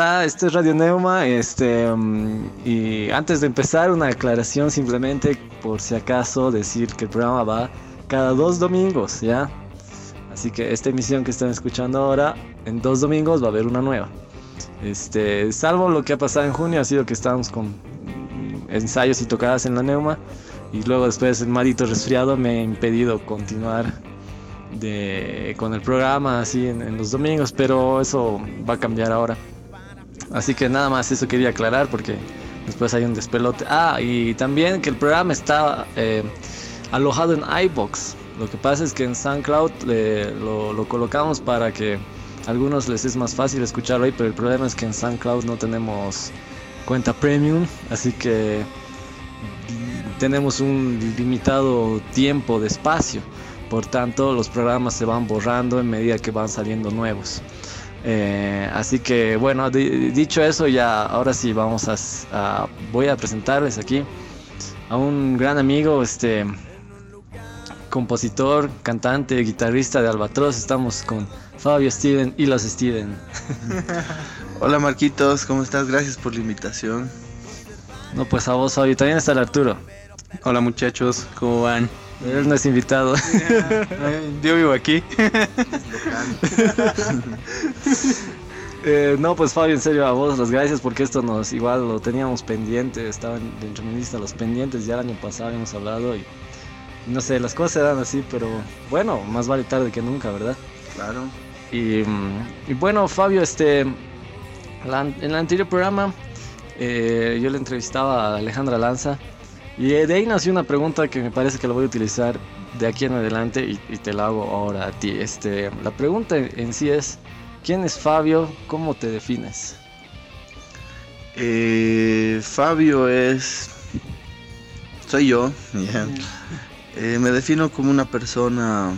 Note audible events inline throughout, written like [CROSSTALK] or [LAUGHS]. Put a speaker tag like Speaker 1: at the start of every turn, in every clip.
Speaker 1: Hola, esto es Radio Neuma. Este, mm, y antes de empezar, una aclaración simplemente por si acaso decir que el programa va cada dos domingos, ¿ya? Así que esta emisión que están escuchando ahora, en dos domingos va a haber una nueva. Este, salvo lo que ha pasado en junio, ha sido que estábamos con ensayos y tocadas en la Neuma. Y luego después el marito resfriado me ha impedido continuar de, con el programa así en, en los domingos, pero eso va a cambiar ahora. Así que nada más eso quería aclarar porque después hay un despelote. Ah, y también que el programa está eh, alojado en iBox. Lo que pasa es que en SoundCloud eh, lo, lo, colocamos para que a algunos les es más fácil escucharlo ahí, pero el problema es que en SoundCloud no tenemos cuenta premium, así que tenemos un limitado tiempo de espacio. Por tanto, los programas se van borrando en medida que van saliendo nuevos. Eh, así que bueno, dicho eso, ya ahora sí vamos a, voy a presentarles aquí a un gran amigo, este compositor, cantante, guitarrista de Albatros. Estamos con Fabio Steven y los Steven. [LAUGHS]
Speaker 2: Hola Marquitos, ¿cómo estás? Gracias por la invitación.
Speaker 1: No, pues a vos, Fabio. También está el Arturo.
Speaker 3: Hola muchachos, ¿cómo van?
Speaker 1: Él no es invitado. [LAUGHS]
Speaker 3: Yo vivo aquí. [LAUGHS]
Speaker 1: eh, no, pues Fabio, en serio, a vos las gracias porque esto nos igual lo teníamos pendiente, estaban dentro de mi lista los pendientes, ya el año pasado habíamos hablado y no sé, las cosas eran así, pero bueno, más vale tarde que nunca, ¿verdad?
Speaker 2: Claro.
Speaker 1: Y, y bueno, Fabio, este, la, en el anterior programa eh, yo le entrevistaba a Alejandra Lanza y de ahí nació una pregunta que me parece que lo voy a utilizar de aquí en adelante y, te la hago ahora a ti. Este, la pregunta en sí es, ¿quién es Fabio? ¿Cómo te defines?
Speaker 2: Eh, Fabio es... Soy yo. [LAUGHS] Yeah. Eh, me defino como una persona...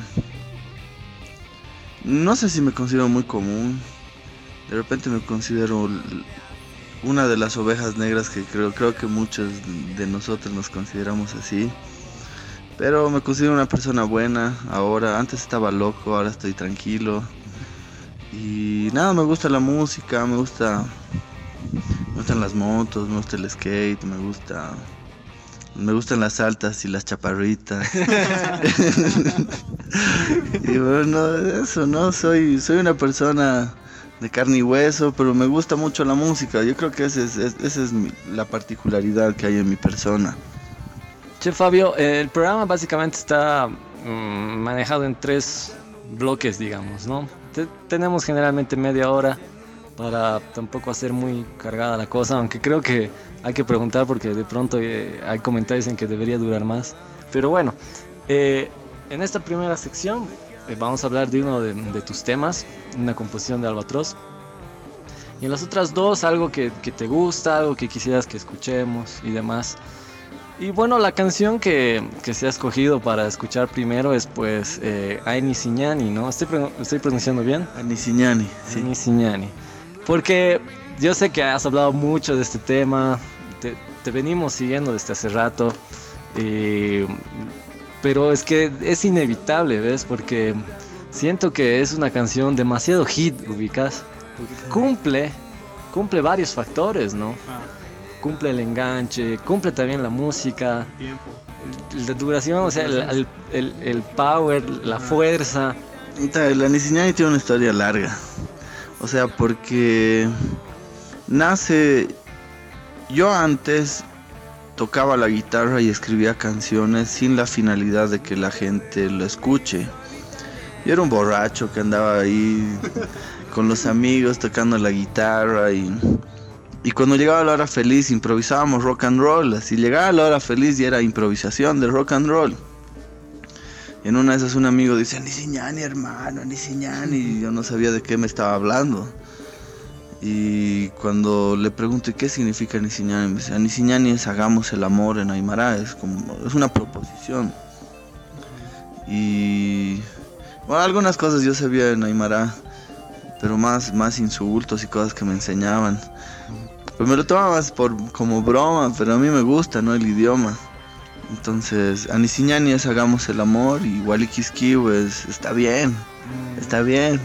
Speaker 2: No sé si me considero muy común. De repente me considero una de las ovejas negras que creo, creo que muchos de nosotros nos consideramos así. Pero me considero una persona buena ahora. Antes estaba loco, ahora estoy tranquilo. Y nada, me gusta la música, me gusta. Me gustan las motos, me gusta el skate, me gusta. Me gustan las altas y las chaparritas. [LAUGHS] [LAUGHS] y bueno, eso, ¿no? Soy, soy una persona de carne y hueso, pero me gusta mucho la música. Yo creo que esa es, esa es mi, la particularidad que hay en mi persona.
Speaker 1: Che Fabio, el programa básicamente está mmm, manejado en tres bloques, digamos, ¿no? Te, tenemos generalmente media hora para tampoco hacer muy cargada la cosa, aunque creo que hay que preguntar porque de pronto eh, hay comentarios en que debería durar más. Pero bueno, eh, en esta primera sección eh, vamos a hablar de uno de, de, tus temas, una composición de Albatros. Y en las otras dos, algo que, que, te gusta, algo que quisieras que escuchemos y demás. Y bueno, la canción que, que se ha escogido para escuchar primero es pues eh, Aini Siñani, ¿no? ¿Estoy, ¿Estoy, pronunciando bien?
Speaker 2: Aini Siñani,
Speaker 1: sí. Aini Siñani. Porque yo sé que has hablado mucho de este tema, te, te venimos siguiendo desde hace rato. Y pero es que es inevitable, ¿ves? Porque siento que es una canción demasiado hit, ubicas. Porque cumple, cumple varios factores, ¿no? Cumple el enganche, cumple también la música, la duración, o sea, el, el, el power, la fuerza.
Speaker 2: La Nisiñani tiene una historia larga. O sea, porque nace. Yo antes tocaba la guitarra y escribía canciones sin la finalidad de que la gente lo escuche. Yo era un borracho que andaba ahí [LAUGHS] con los amigos tocando la guitarra y, y cuando llegaba la hora feliz improvisábamos rock and roll. Así llegaba la hora feliz y era improvisación de rock and roll. Y en una de esas un amigo dice, ni siñani hermano, ni siñani. Y yo no sabía de qué me estaba hablando. Y cuando le pregunto qué significa Nisiñani, me dice, Nisiñani es hagamos el amor en Aymara, es como, es una proposición. Y bueno, algunas cosas yo sabía en Aymara, pero más, más insultos y cosas que me enseñaban. Pues me lo tomaba más por, como broma, pero a mí me gusta, ¿no? El idioma. Entonces, Anisiñani es hagamos el amor y Walikiskiw es está bien, está bien.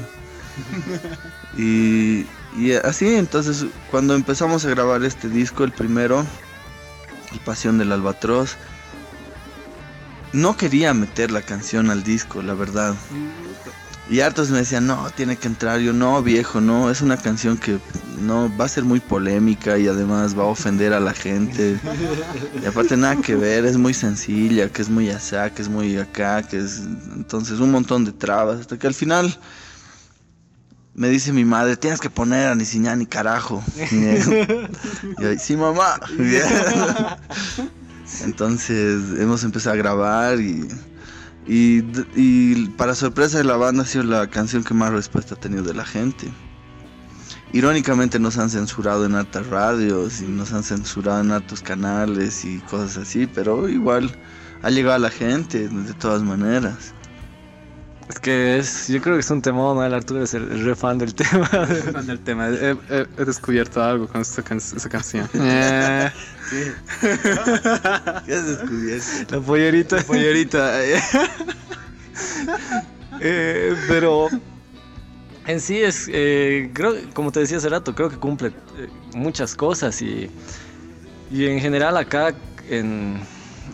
Speaker 2: [LAUGHS] y, y así, entonces, cuando empezamos a grabar este disco, el primero, El Pasión del Albatros, no quería meter la canción al disco, la verdad. Y hartos me decían, no, tiene que entrar. Yo, no, viejo, no, es una canción que no va a ser muy polémica y además va a ofender a la gente. Y aparte nada que ver, es muy sencilla, que es muy allá, que es muy acá, que es... Entonces un montón de trabas. Hasta que al final me dice mi madre, tienes que poner a ni ni carajo. [LAUGHS] Y yo, sí, mamá. [LAUGHS] Entonces hemos empezado a grabar y y, para sorpresa de la banda ha sido la canción que más respuesta ha tenido de la gente. Irónicamente nos han censurado en hartas radios y nos han censurado en hartos canales y cosas así, pero igual ha llegado a la gente de todas maneras.
Speaker 1: Es que es, yo creo que es un temón, ¿no? El Arturo es el, [LAUGHS] re fan del tema.
Speaker 3: fan del tema. He, descubierto algo con esta esa canción. [LAUGHS]
Speaker 2: ¿Qué? ¿Qué has descubierto?
Speaker 1: La pollerita.
Speaker 2: La pollerita. [LAUGHS]
Speaker 1: eh, pero en sí es, eh, creo, como te decía hace rato, creo que cumple eh, muchas cosas y, y en general acá en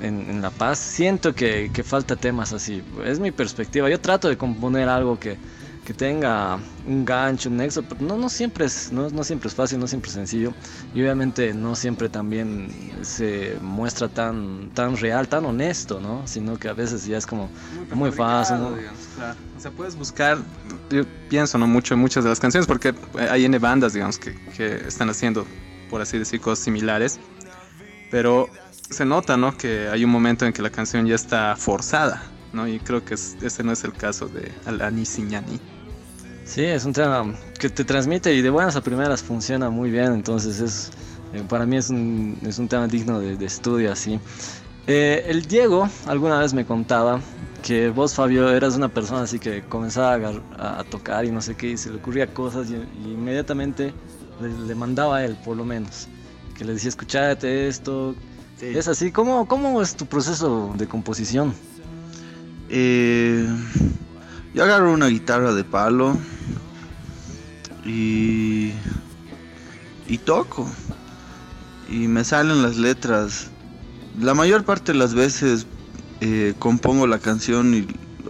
Speaker 1: en, La Paz, siento que, que, falta temas así. Es mi perspectiva. Yo trato de componer algo que, que tenga un gancho, un nexo, pero no, no, siempre es, no, no, siempre es fácil, no siempre es sencillo. Y obviamente no siempre también se muestra tan, tan real, tan honesto, ¿no? Sino que a veces ya es como muy, fácil.
Speaker 3: O sea, puedes buscar, yo pienso no mucho en muchas de las canciones, porque hay N bandas, digamos, que, que están haciendo, por así decir, cosas similares. Pero se nota, ¿no? Que hay un momento en que la canción ya está forzada, ¿no? Y creo que ese no es el caso de Alani Siñani.
Speaker 1: Sí, es un tema que te transmite y de buenas a primeras funciona muy bien, entonces es eh, para mí es un, es un tema digno de, estudio así. Eh, el Diego alguna vez me contaba que vos, Fabio, eras una persona así que comenzaba a, tocar y no sé qué, y se le ocurría cosas y, inmediatamente le, le, mandaba a él, por lo menos, que le decía, escuchate esto, es así. ¿Cómo, ¿Cómo es tu proceso de composición?
Speaker 2: Eh, yo agarro una guitarra de palo y, y toco. Y me salen las letras. La mayor parte de las veces eh, compongo la canción, y,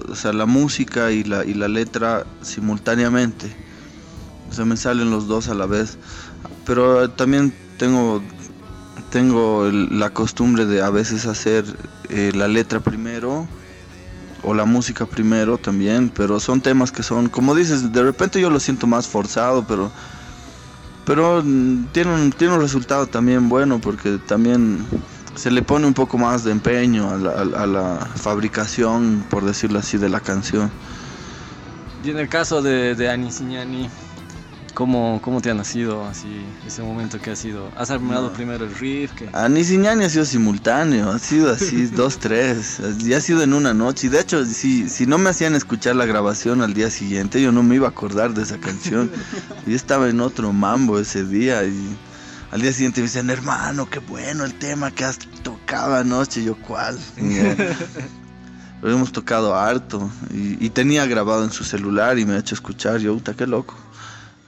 Speaker 2: o sea, la música y la, y la letra simultáneamente. O sea, me salen los dos a la vez. Pero también tengo tengo la costumbre de a veces hacer eh, la letra primero o la música primero también, pero son temas que son, como dices, de repente yo lo siento más forzado, pero pero tiene un, un resultado también bueno porque también se le pone un poco más de empeño a la, fabricación, por decirlo así, de la canción.
Speaker 1: Y en el caso de, de Ani Signani, ¿Cómo, ¿Cómo te ha nacido así ese momento que ha sido? ¿Has armado primero el riff?
Speaker 2: A ni ha sido simultáneo, ha sido así, [LAUGHS] dos, tres. Ya ha sido en una noche. Y de hecho, si, si no me hacían escuchar la grabación al día siguiente, yo no me iba a acordar de esa canción. [LAUGHS] Yo estaba en otro mambo ese día y al día siguiente me decían, hermano, qué bueno el tema que has tocado anoche. yo, ¿cuál? [LAUGHS] Lo hemos tocado harto y, y, tenía grabado en su celular y me ha hecho escuchar. Yo, puta, qué loco.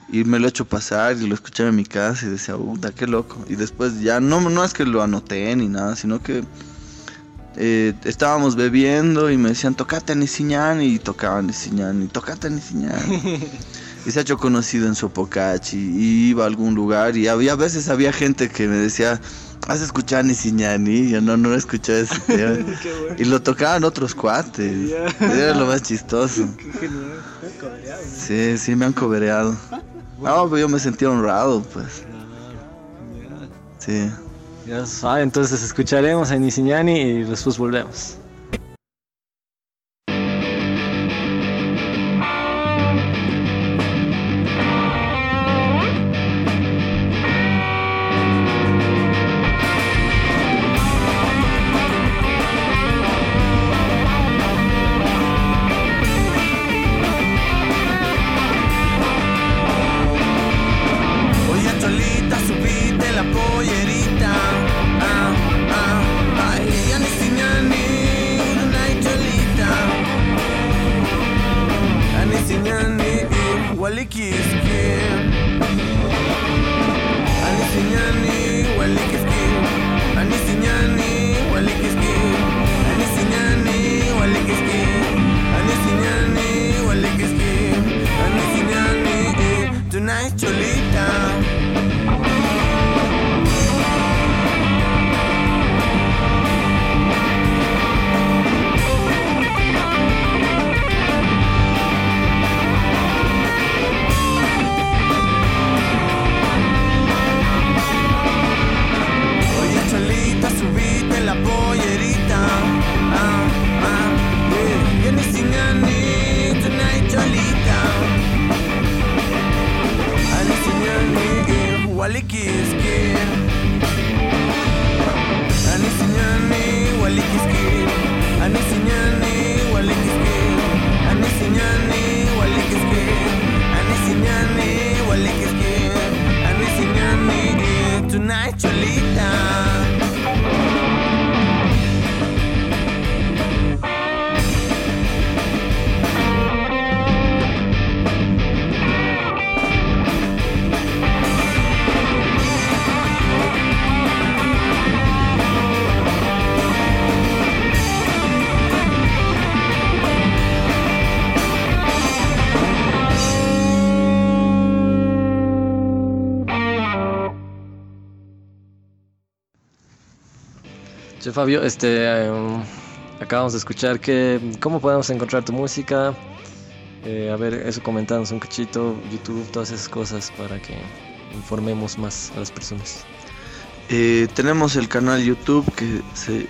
Speaker 2: Y me lo he hecho pasar y lo escuché en mi casa y decía, puta, qué loco. Y después ya no, no es que lo anoté ni nada, sino que eh, estábamos bebiendo y me decían, tocate a Nisiñán y tocaba Nisiñán y tocate a Nisiñán. [LAUGHS] y se ha hecho conocido en Sopocachi y iba a algún lugar y había a veces había gente que me decía, ¿has escuchado? Y yo no, no escuché ese [LAUGHS] tema. Y lo tocaban otros cuates. Era lo más chistoso. [LAUGHS] Qué genial. Sí, sí, me han cobereado. No, pues yo me sentí honrado, pues. Sí.
Speaker 1: Ya sabe, entonces escucharemos a Nisiñani y después volvemos. night Fabio, este, em, acabamos de escuchar que cómo podemos encontrar tu música. Eh, a ver, eso comentándonos un cachito, YouTube, todas esas cosas para que informemos más a las personas.
Speaker 2: Eh, tenemos el canal YouTube que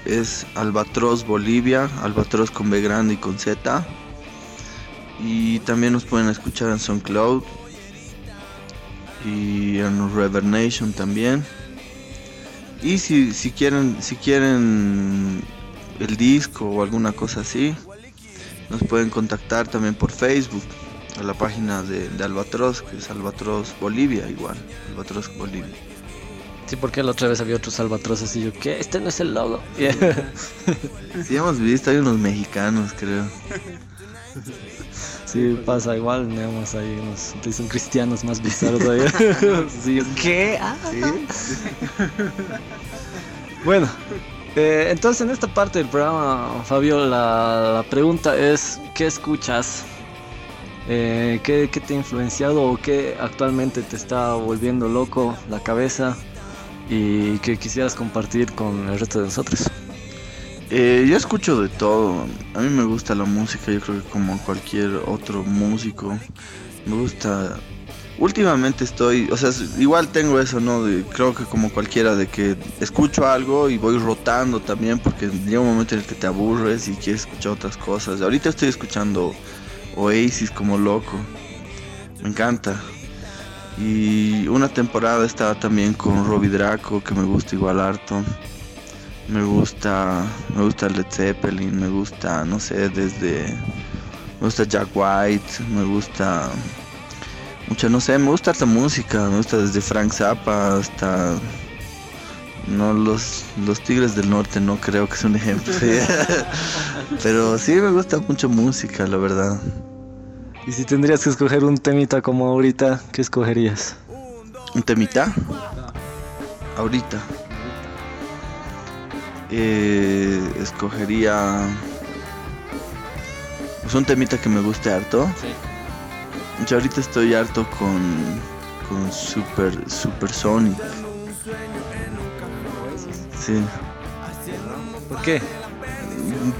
Speaker 2: es Albatros Bolivia, Albatros con B grande y con Z. Y también nos pueden escuchar en SoundCloud y en Reverb Nation también. Y si, si quieren si quieren el disco o alguna cosa así, nos pueden contactar también por Facebook a la página de, Albatros, que es Albatros Bolivia igual, Albatros Bolivia.
Speaker 1: Sí, porque la otra vez había otros albatroces y yo, ¿qué? Este no es el logo.
Speaker 2: sí, [LAUGHS] hemos visto, hay unos mexicanos, creo. [LAUGHS]
Speaker 1: Sí, pasa igual, tenemos ahí unos dicen cristianos más bizarros ahí. [LAUGHS] [LAUGHS] sí, ¿Qué? Ah. [LAUGHS] bueno, eh, entonces en esta parte del programa, Fabio, la, pregunta es, ¿qué escuchas? Eh, ¿qué, ¿Qué te ha influenciado o qué actualmente te está volviendo loco la cabeza y que quisieras compartir con el resto de nosotros?
Speaker 2: Eh, yo escucho de todo. A mí me gusta la música, yo creo que como cualquier otro músico. Me gusta... Últimamente estoy, o sea, igual tengo eso, ¿no? creo que como cualquiera, de que escucho algo y voy rotando también, porque llega un momento en el que te aburres y quieres escuchar otras cosas. Ahorita estoy escuchando Oasis como loco. Me encanta. Y una temporada estaba también con Robbie Draco, que me gusta igual harto. Me gusta, me gusta Led Zeppelin, me gusta, no sé, desde, me gusta Jack White, me gusta, mucha, no sé, me gusta esta música, me gusta desde Frank Zappa hasta, no, los, los Tigres del Norte no creo que sea un ejemplo, [LAUGHS] pero sí me gusta mucho música, la verdad.
Speaker 1: Y si tendrías que escoger un temita como ahorita, ¿qué escogerías?
Speaker 2: ¿Un temita? Ahorita eh, escogería pues un temita que me guste harto. Yo ahorita estoy harto con, con Super, Super Sonic. Sí.
Speaker 1: ¿Por qué?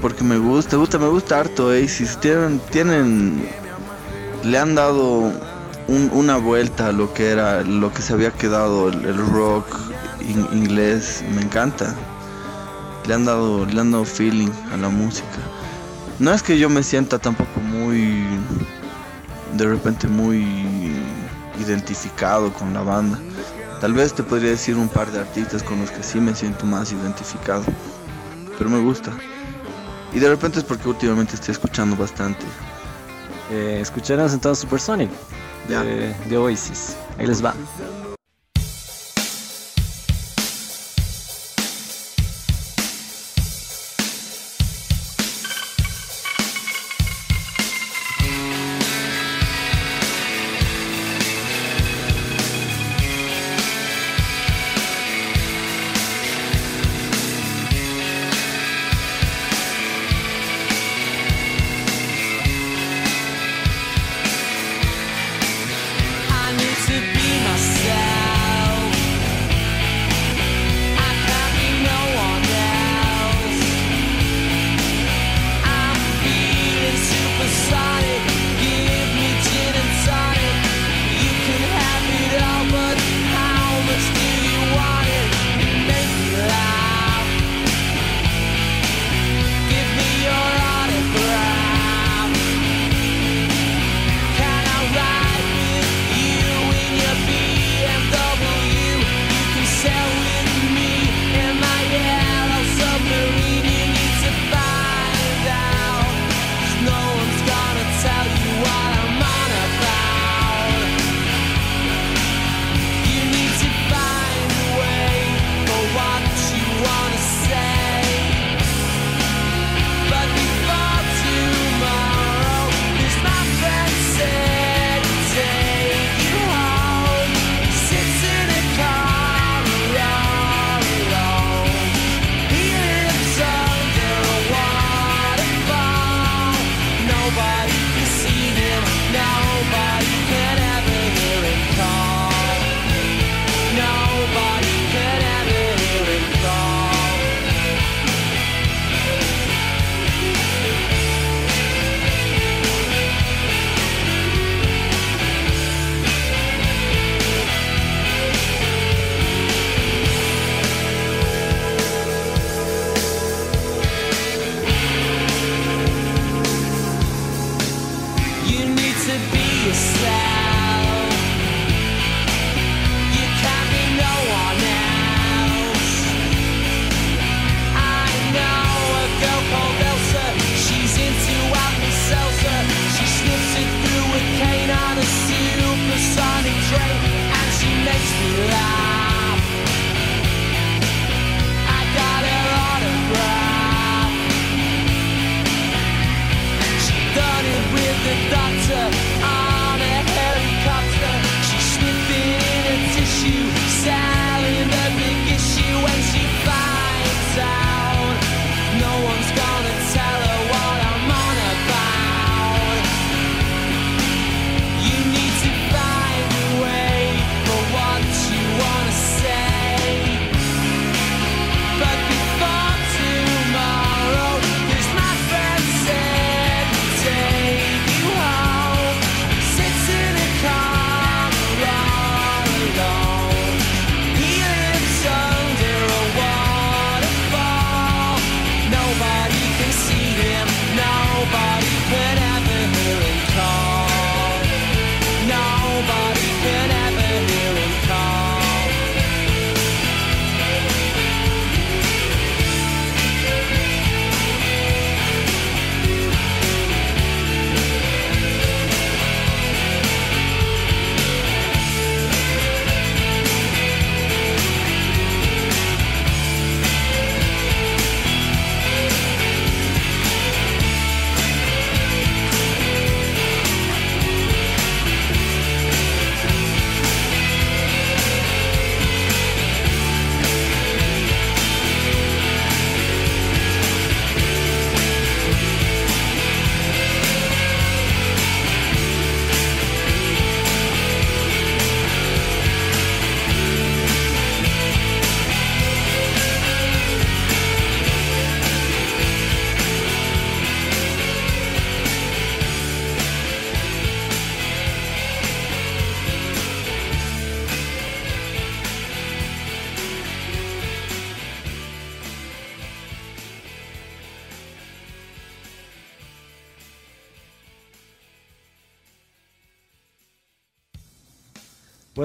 Speaker 2: Porque me gusta, gusta, me gusta harto si Tienen, tienen, le han dado una vuelta a lo que era, lo que se había quedado el, rock inglés. Me encanta le han dado, le han dado feeling a la música. No es que yo me sienta tampoco muy, de repente muy identificado con la banda. Tal vez te podría decir un par de artistas con los que sí me siento más identificado. Pero me gusta. Y de repente es porque últimamente estoy escuchando bastante.
Speaker 1: Eh, escucharán entonces Supersonic de, de Oasis. Ahí les va.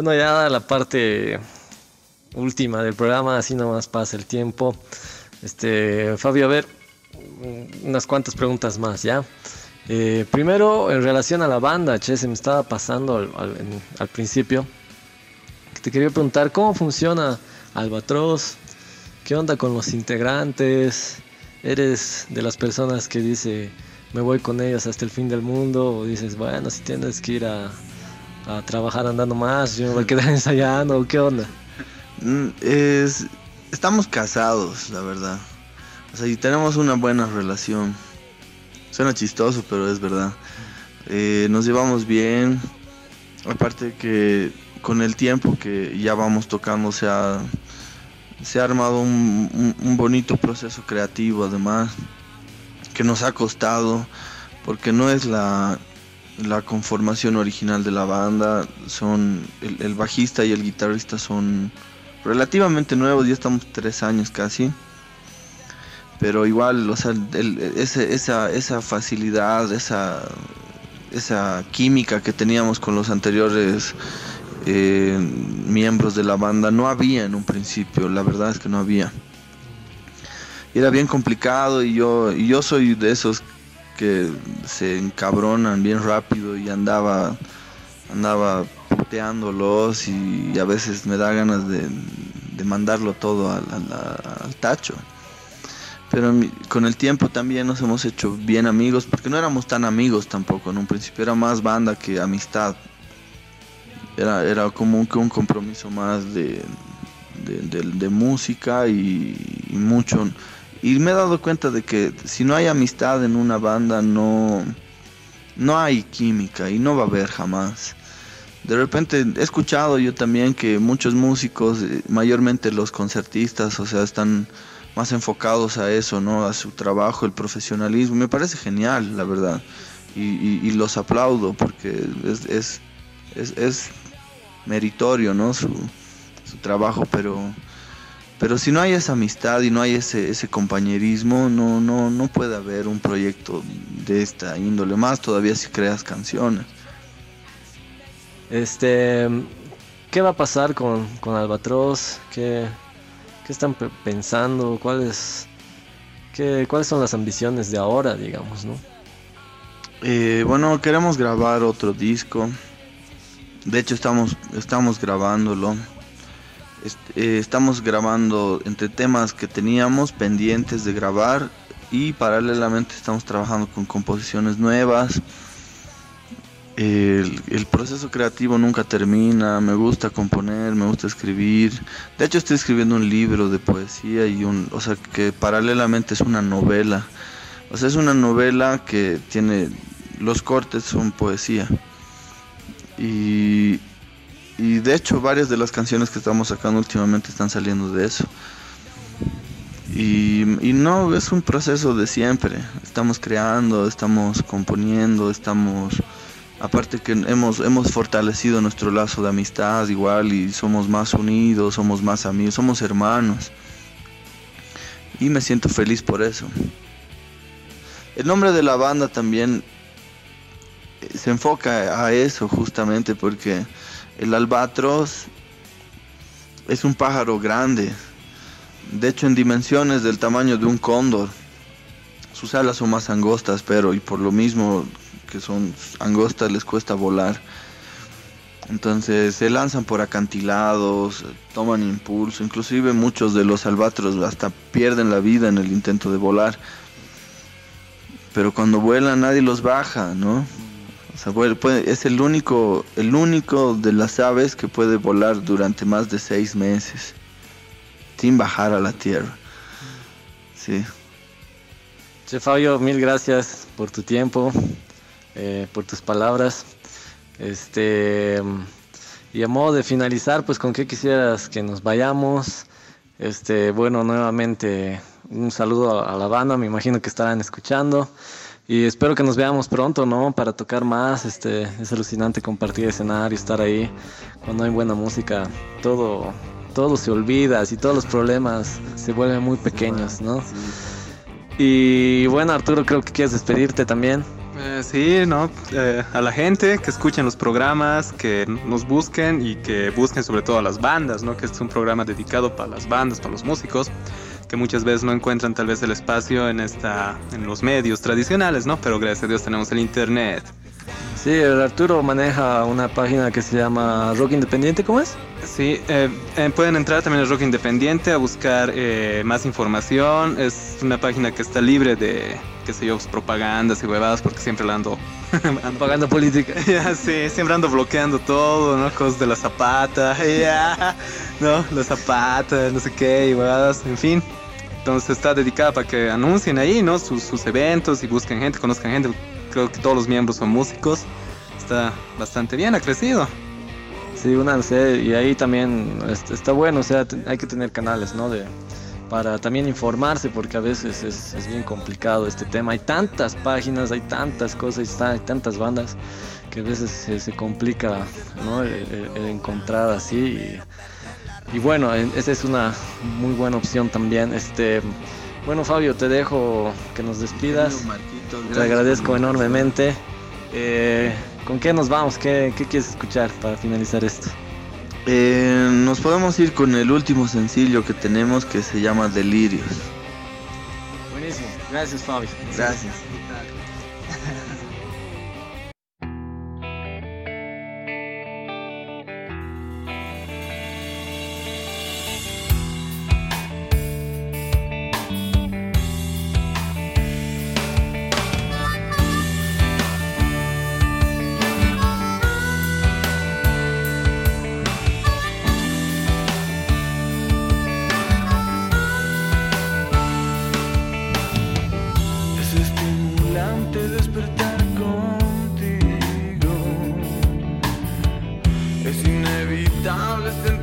Speaker 1: Bueno, ya la parte última del programa, así nomás pasa el tiempo. Este, Fabio, a ver, unas cuantas preguntas más, ¿ya? Eh, primero, en relación a la banda, che, se me estaba pasando al, principio. Te quería preguntar, ¿cómo funciona Albatros? ¿Qué onda con los integrantes? ¿Eres de las personas que dice, me voy con ellos hasta el fin del mundo? ¿O dices, bueno, si tienes que ir a, a trabajar andando más, yo me voy a quedar [LAUGHS] ensayando? ¿Qué onda?
Speaker 2: Mm, es, estamos casados, la verdad. O sea, y tenemos una buena relación. Suena chistoso, pero es verdad. Eh, nos llevamos bien. Aparte que con el tiempo que ya vamos tocando se ha, se ha armado un, bonito proceso creativo además que nos ha costado porque no es la, la conformación original de la banda. Son el, el bajista y el guitarrista son relativamente nuevos, ya estamos tres años casi. Pero igual, o sea, esa, esa facilidad, esa, esa química que teníamos con los anteriores eh, miembros de la banda no había en un principio, la verdad es que no había. Era bien complicado y yo, y yo soy de esos que se encabronan bien rápido y andaba, andaba puteándolos y a veces me da ganas de, mandarlo todo al, tacho. Pero con el tiempo también nos hemos hecho bien amigos, porque no éramos tan amigos tampoco, en un principio era más banda que amistad. Era, era como que un compromiso más de, de, música y, mucho. Y me he dado cuenta de que si no hay amistad en una banda no, no hay química y no va a haber jamás de repente he escuchado yo también que muchos músicos, eh, mayormente los concertistas, o sea, están más enfocados a eso, ¿no? A su trabajo, el profesionalismo. Me parece genial, la verdad. Y, los aplaudo porque es, es, meritorio, ¿no? Su, trabajo, pero, pero si no hay esa amistad y no hay ese, ese compañerismo, no, no, no puede haber un proyecto de esta índole. Más todavía si creas canciones.
Speaker 1: Este, ¿qué va a pasar con, Albatros? ¿Qué, están pensando? ¿Cuáles, qué, ¿Cuáles son las ambiciones de ahora, digamos, no?
Speaker 2: Eh, bueno, queremos grabar otro disco. De hecho, estamos, estamos grabándolo. Eh, estamos grabando entre temas que teníamos pendientes de grabar y paralelamente estamos trabajando con composiciones nuevas el, proceso creativo nunca termina, me gusta componer, me gusta escribir. De hecho estoy escribiendo un libro de poesía y un, o sea, que paralelamente es una novela. O sea, es una novela que tiene los cortes son poesía. Y, y de hecho varias de las canciones que estamos sacando últimamente están saliendo de eso. Y, no, es un proceso de siempre. Estamos creando, estamos componiendo, estamos Aparte que hemos, hemos fortalecido nuestro lazo de amistad igual y somos más unidos, somos más amigos, somos hermanos. Y me siento feliz por eso. El nombre de la banda también eh, se enfoca a eso justamente porque el albatros es un pájaro grande, de hecho en dimensiones del tamaño de un cóndor. Sus alas son más angostas, pero y por lo mismo que son angostas les cuesta volar. Entonces se lanzan por acantilados, toman impulso, inclusive muchos de los albatros hasta pierden la vida en el intento de volar. Pero cuando vuelan nadie los baja, ¿no? Es el único, el único de las aves que puede volar durante más de seis meses sin bajar a la tierra. Sí.
Speaker 1: Che Fabio, mil gracias por tu tiempo. Eh, por tus palabras. Este, y a modo de finalizar, pues con qué quisieras que nos vayamos. Este, bueno, nuevamente un saludo a la banda, me imagino que estarán escuchando. Y espero que nos veamos pronto, ¿no? Para tocar más. Este, es alucinante compartir escenario, estar ahí. Cuando hay buena música, todo, todo se olvida, y todos los problemas se vuelven muy pequeños, ¿no? Y bueno, Arturo, creo que quieres despedirte también.
Speaker 3: Eh, sí, ¿no? Eh, a la gente que escuchen los programas, que nos busquen y que busquen sobre todo a las bandas, ¿no? Que este es un programa dedicado para las bandas, para los músicos, que muchas veces no encuentran tal vez el espacio en, esta, en los medios tradicionales, ¿no? Pero gracias a Dios tenemos el internet.
Speaker 1: Sí, el Arturo maneja una página que se llama Rock Independiente, ¿cómo es?
Speaker 3: Sí, eh, eh, pueden entrar también a Rock Independiente a buscar eh, más información. Es una página que está libre de, qué sé yo, pues, propagandas y huevadas porque siempre la ando... [LAUGHS]
Speaker 1: Pagando política. [LAUGHS]
Speaker 3: sí, siempre ando bloqueando todo, ¿no? Cosas de la zapata, [LAUGHS] ya, ¿no? La zapata, no sé qué, y huevadas, en fin. Entonces está dedicada para que anuncien ahí, ¿no? Sus, eventos y busquen gente, conozcan gente creo que todos los miembros son músicos. Está bastante bien, ha crecido.
Speaker 1: Sí, únanse y ahí también está bueno, o sea, hay que tener canales, ¿no? De, para también informarse, porque a veces es, es, bien complicado este tema. Hay tantas páginas, hay tantas cosas, hay tantas bandas que a veces se, complica, ¿no? El, encontrar así. Y, bueno, esa es una muy buena opción también. Este, bueno, Fabio, te dejo que nos despidas. Te agradezco enormemente. Eh, ¿Con qué nos vamos? ¿Qué, ¿Qué, quieres escuchar para finalizar esto?
Speaker 2: Eh, nos podemos ir con el último sencillo que tenemos que se llama Delirios.
Speaker 1: Buenísimo. Gracias, Fabio.
Speaker 2: Gracias.
Speaker 4: listen